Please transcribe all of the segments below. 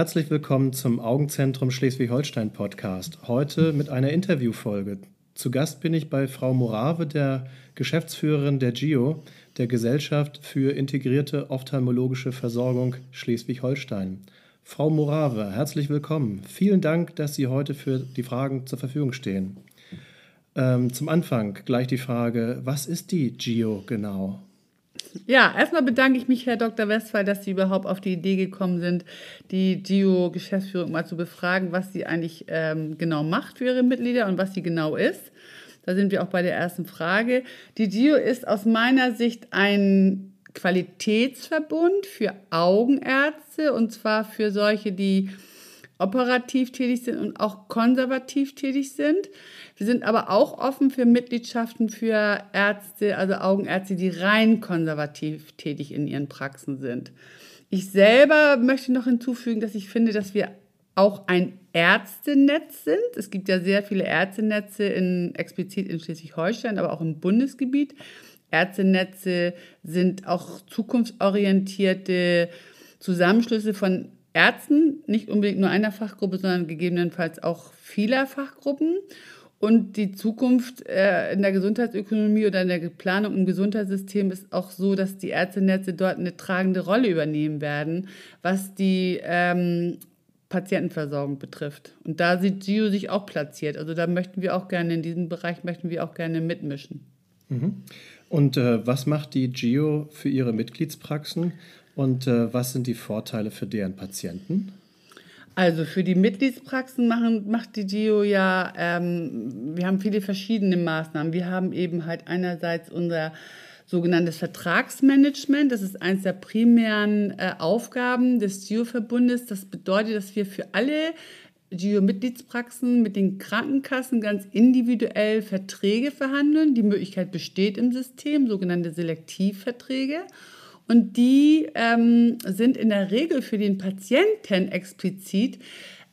Herzlich willkommen zum Augenzentrum Schleswig-Holstein Podcast. Heute mit einer Interviewfolge. Zu Gast bin ich bei Frau Morave, der Geschäftsführerin der GIO, der Gesellschaft für integrierte ophthalmologische Versorgung Schleswig-Holstein. Frau Morave, herzlich willkommen. Vielen Dank, dass Sie heute für die Fragen zur Verfügung stehen. Ähm, zum Anfang gleich die Frage, was ist die GIO genau? Ja, erstmal bedanke ich mich, Herr Dr. Westphal, dass Sie überhaupt auf die Idee gekommen sind, die GIO-Geschäftsführung mal zu befragen, was sie eigentlich ähm, genau macht für ihre Mitglieder und was sie genau ist. Da sind wir auch bei der ersten Frage. Die GIO ist aus meiner Sicht ein Qualitätsverbund für Augenärzte und zwar für solche, die operativ tätig sind und auch konservativ tätig sind. Wir sind aber auch offen für Mitgliedschaften für Ärzte, also Augenärzte, die rein konservativ tätig in ihren Praxen sind. Ich selber möchte noch hinzufügen, dass ich finde, dass wir auch ein Ärztenetz sind. Es gibt ja sehr viele Ärztenetze in, explizit in Schleswig-Holstein, aber auch im Bundesgebiet. Ärztenetze sind auch zukunftsorientierte Zusammenschlüsse von Ärzten, nicht unbedingt nur einer Fachgruppe, sondern gegebenenfalls auch vieler Fachgruppen. Und die Zukunft äh, in der Gesundheitsökonomie oder in der Planung im Gesundheitssystem ist auch so, dass die Ärztenetze dort eine tragende Rolle übernehmen werden, was die ähm, Patientenversorgung betrifft. Und da sieht GIO sich auch platziert. Also da möchten wir auch gerne, in diesem Bereich möchten wir auch gerne mitmischen. Mhm. Und äh, was macht die GIO für ihre Mitgliedspraxen? Und äh, was sind die Vorteile für deren Patienten? Also für die Mitgliedspraxen machen, macht die GIO ja, ähm, wir haben viele verschiedene Maßnahmen. Wir haben eben halt einerseits unser sogenanntes Vertragsmanagement. Das ist eines der primären äh, Aufgaben des GIO-Verbundes. Das bedeutet, dass wir für alle GIO-Mitgliedspraxen mit den Krankenkassen ganz individuell Verträge verhandeln. Die Möglichkeit besteht im System, sogenannte Selektivverträge. Und die ähm, sind in der Regel für den Patienten explizit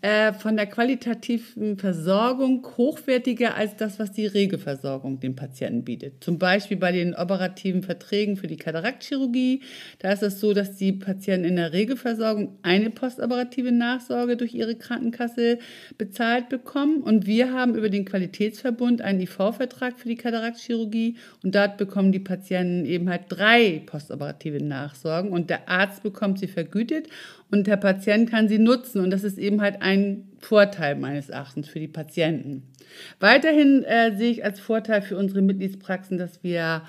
äh, von der qualitativen Versorgung hochwertiger als das, was die Regelversorgung dem Patienten bietet. Zum Beispiel bei den operativen Verträgen für die Kataraktchirurgie. Da ist es so, dass die Patienten in der Regelversorgung eine postoperative Nachsorge durch ihre Krankenkasse bezahlt bekommen. Und wir haben über den Qualitätsverbund einen IV-Vertrag für die Kataraktchirurgie. Und dort bekommen die Patienten eben halt drei postoperative Nachsorgen. Und der Arzt bekommt sie vergütet und der Patient kann sie nutzen. Und das ist eben halt ein Vorteil meines Erachtens für die Patienten. Weiterhin äh, sehe ich als Vorteil für unsere Mitgliedspraxen, dass wir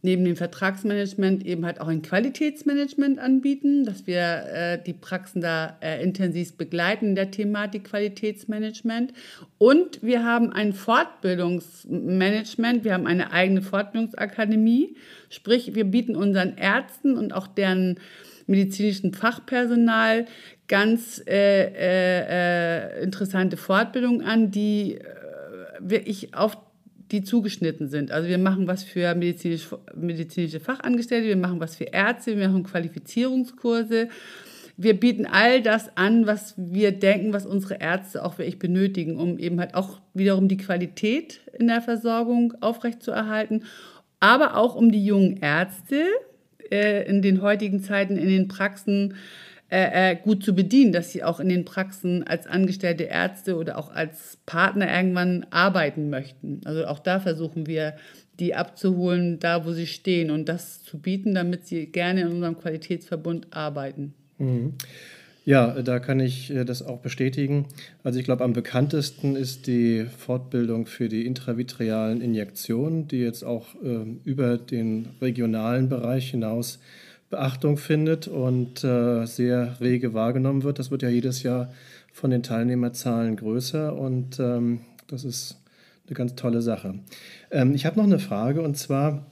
neben dem Vertragsmanagement eben halt auch ein Qualitätsmanagement anbieten, dass wir äh, die Praxen da äh, intensiv begleiten in der Thematik Qualitätsmanagement. Und wir haben ein Fortbildungsmanagement, wir haben eine eigene Fortbildungsakademie, sprich wir bieten unseren Ärzten und auch deren medizinischen Fachpersonal ganz äh, äh, äh, interessante Fortbildungen an, die äh, wirklich auf die zugeschnitten sind. Also wir machen was für medizinisch, medizinische Fachangestellte, wir machen was für Ärzte, wir machen Qualifizierungskurse. Wir bieten all das an, was wir denken, was unsere Ärzte auch wirklich benötigen, um eben halt auch wiederum die Qualität in der Versorgung aufrechtzuerhalten, aber auch um die jungen Ärzte äh, in den heutigen Zeiten in den Praxen äh, äh, gut zu bedienen, dass sie auch in den Praxen als angestellte Ärzte oder auch als Partner irgendwann arbeiten möchten. Also auch da versuchen wir, die abzuholen, da wo sie stehen und das zu bieten, damit sie gerne in unserem Qualitätsverbund arbeiten. Mhm. Ja, da kann ich äh, das auch bestätigen. Also ich glaube, am bekanntesten ist die Fortbildung für die intravitrealen Injektionen, die jetzt auch äh, über den regionalen Bereich hinaus Beachtung findet und äh, sehr rege wahrgenommen wird. Das wird ja jedes Jahr von den Teilnehmerzahlen größer und ähm, das ist eine ganz tolle Sache. Ähm, ich habe noch eine Frage und zwar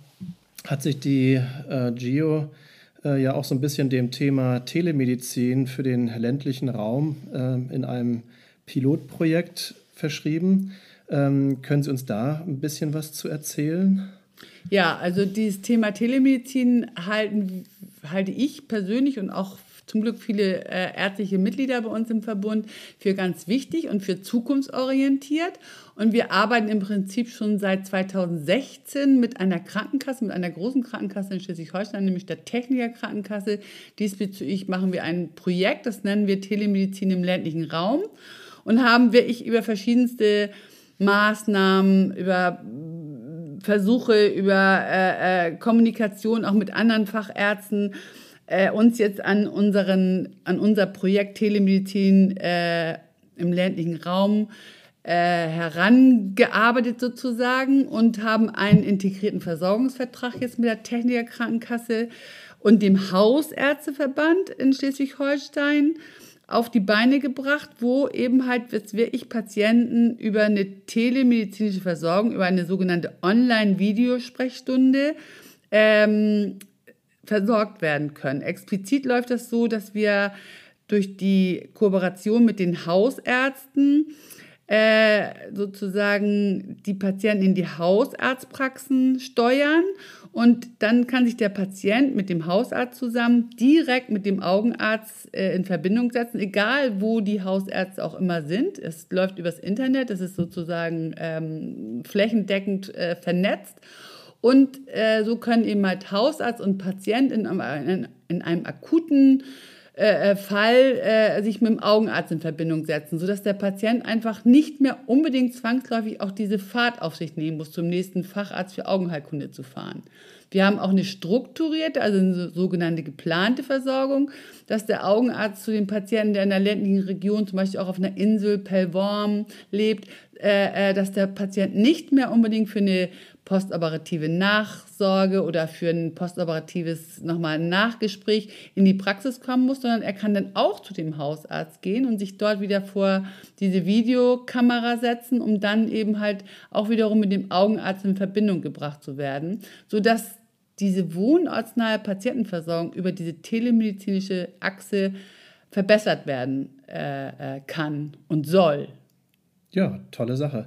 hat sich die äh, GIO äh, ja auch so ein bisschen dem Thema Telemedizin für den ländlichen Raum äh, in einem Pilotprojekt verschrieben. Ähm, können Sie uns da ein bisschen was zu erzählen? Ja, also dieses Thema Telemedizin halten, halte ich persönlich und auch zum Glück viele äh, ärztliche Mitglieder bei uns im Verbund für ganz wichtig und für zukunftsorientiert. Und wir arbeiten im Prinzip schon seit 2016 mit einer Krankenkasse, mit einer großen Krankenkasse in Schleswig-Holstein, nämlich der Techniker Krankenkasse. Diesbezüglich machen wir ein Projekt, das nennen wir Telemedizin im ländlichen Raum und haben wirklich über verschiedenste Maßnahmen, über Versuche, über äh, äh, Kommunikation auch mit anderen Fachärzten äh, uns jetzt an, unseren, an unser Projekt Telemedizin äh, im ländlichen Raum äh, herangearbeitet sozusagen und haben einen integrierten Versorgungsvertrag jetzt mit der Techniker Krankenkasse und dem Hausärzteverband in Schleswig-Holstein auf die Beine gebracht, wo eben halt jetzt wirklich Patienten über eine telemedizinische Versorgung, über eine sogenannte Online-Videosprechstunde ähm, versorgt werden können. Explizit läuft das so, dass wir durch die Kooperation mit den Hausärzten äh, sozusagen die Patienten in die Hausarztpraxen steuern und dann kann sich der Patient mit dem Hausarzt zusammen direkt mit dem Augenarzt äh, in Verbindung setzen, egal wo die Hausärzte auch immer sind. Es läuft übers Internet, es ist sozusagen ähm, flächendeckend äh, vernetzt. Und äh, so können eben halt Hausarzt und Patient in, in, in einem akuten äh, äh, Fall äh, sich mit dem Augenarzt in Verbindung setzen, sodass der Patient einfach nicht mehr unbedingt zwangsläufig auch diese Fahrt auf sich nehmen muss, zum nächsten Facharzt für Augenheilkunde zu fahren. Wir haben auch eine strukturierte, also eine sogenannte geplante Versorgung, dass der Augenarzt zu dem Patienten, der in der ländlichen Region, zum Beispiel auch auf einer Insel, Pellworm, lebt, äh, äh, dass der Patient nicht mehr unbedingt für eine postoperative Nachsorge oder für ein postoperatives nochmal Nachgespräch in die Praxis kommen muss, sondern er kann dann auch zu dem Hausarzt gehen und sich dort wieder vor diese Videokamera setzen, um dann eben halt auch wiederum mit dem Augenarzt in Verbindung gebracht zu werden, sodass diese wohnortsnahe Patientenversorgung über diese telemedizinische Achse verbessert werden äh, äh kann und soll. Ja, tolle Sache.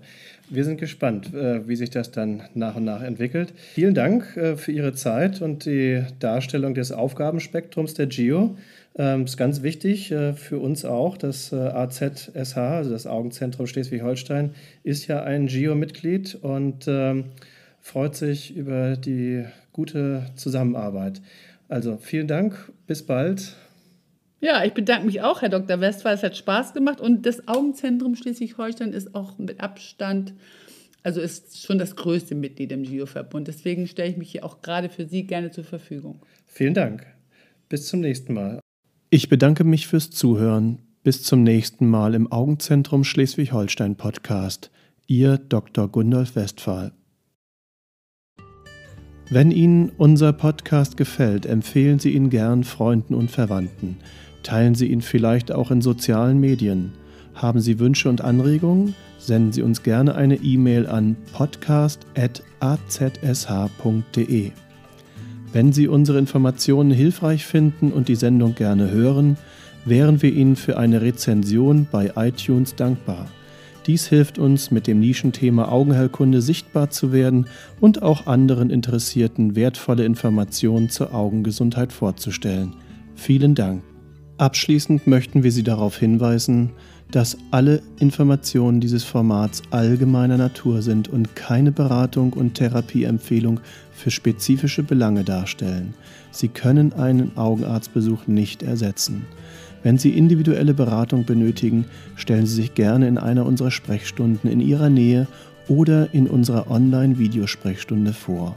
Wir sind gespannt, äh, wie sich das dann nach und nach entwickelt. Vielen Dank äh, für Ihre Zeit und die Darstellung des Aufgabenspektrums der GIO. Das ähm, ist ganz wichtig äh, für uns auch. Das AZSH, also das Augenzentrum Schleswig-Holstein, ist ja ein GIO-Mitglied und ähm, freut sich über die gute Zusammenarbeit. Also vielen Dank, bis bald. Ja, ich bedanke mich auch, Herr Dr. Westphal. Es hat Spaß gemacht und das Augenzentrum Schleswig-Holstein ist auch mit Abstand, also ist schon das größte Mitglied im GIO-Verbund. Deswegen stelle ich mich hier auch gerade für Sie gerne zur Verfügung. Vielen Dank. Bis zum nächsten Mal. Ich bedanke mich fürs Zuhören. Bis zum nächsten Mal im Augenzentrum Schleswig-Holstein Podcast. Ihr Dr. Gundolf Westphal. Wenn Ihnen unser Podcast gefällt, empfehlen Sie ihn gern Freunden und Verwandten. Teilen Sie ihn vielleicht auch in sozialen Medien. Haben Sie Wünsche und Anregungen? Senden Sie uns gerne eine E-Mail an podcast.azsh.de. Wenn Sie unsere Informationen hilfreich finden und die Sendung gerne hören, wären wir Ihnen für eine Rezension bei iTunes dankbar. Dies hilft uns, mit dem Nischenthema Augenheilkunde sichtbar zu werden und auch anderen Interessierten wertvolle Informationen zur Augengesundheit vorzustellen. Vielen Dank. Abschließend möchten wir Sie darauf hinweisen, dass alle Informationen dieses Formats allgemeiner Natur sind und keine Beratung und Therapieempfehlung für spezifische Belange darstellen. Sie können einen Augenarztbesuch nicht ersetzen. Wenn Sie individuelle Beratung benötigen, stellen Sie sich gerne in einer unserer Sprechstunden in Ihrer Nähe oder in unserer Online-Videosprechstunde vor.